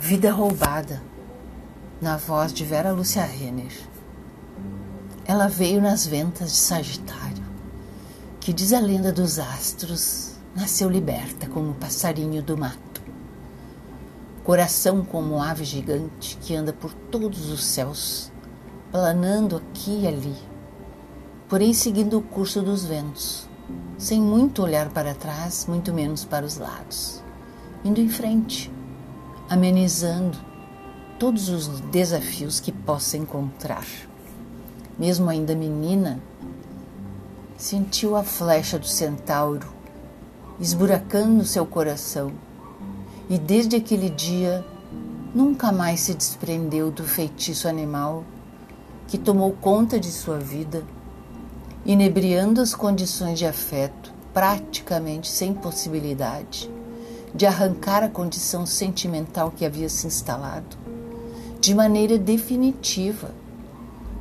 Vida roubada, na voz de Vera Lúcia Renner. Ela veio nas ventas de Sagitário, que diz a lenda dos astros, nasceu liberta como um passarinho do mato. Coração como ave gigante que anda por todos os céus, planando aqui e ali, porém seguindo o curso dos ventos, sem muito olhar para trás, muito menos para os lados, indo em frente amenizando todos os desafios que possa encontrar. Mesmo ainda menina, sentiu a flecha do centauro esburacando seu coração e desde aquele dia nunca mais se desprendeu do feitiço animal que tomou conta de sua vida, inebriando as condições de afeto praticamente sem possibilidade de arrancar a condição sentimental que havia se instalado de maneira definitiva,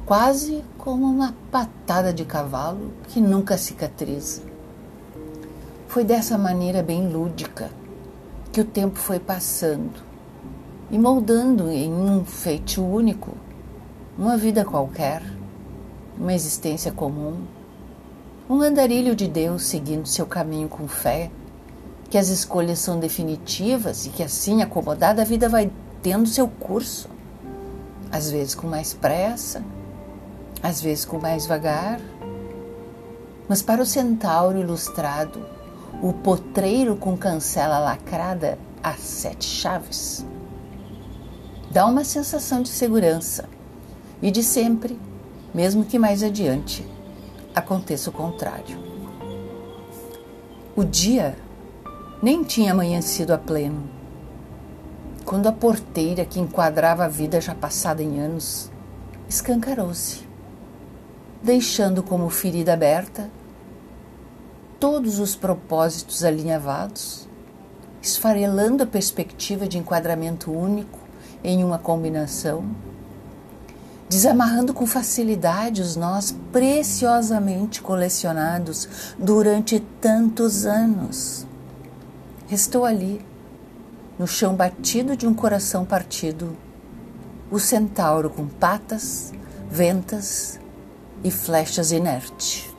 quase como uma patada de cavalo que nunca cicatriza. Foi dessa maneira bem lúdica que o tempo foi passando e moldando em um feito único uma vida qualquer, uma existência comum, um andarilho de Deus seguindo seu caminho com fé que as escolhas são definitivas e que assim, acomodada, a vida vai tendo seu curso. Às vezes com mais pressa, às vezes com mais vagar. Mas para o centauro ilustrado, o potreiro com cancela lacrada a sete chaves dá uma sensação de segurança e de sempre, mesmo que mais adiante, aconteça o contrário. O dia nem tinha amanhecido a pleno. Quando a porteira que enquadrava a vida já passada em anos escancarou-se, deixando como ferida aberta todos os propósitos alinhavados, esfarelando a perspectiva de enquadramento único em uma combinação, desamarrando com facilidade os nós preciosamente colecionados durante tantos anos Restou ali, no chão batido de um coração partido, o centauro com patas, ventas e flechas inerte.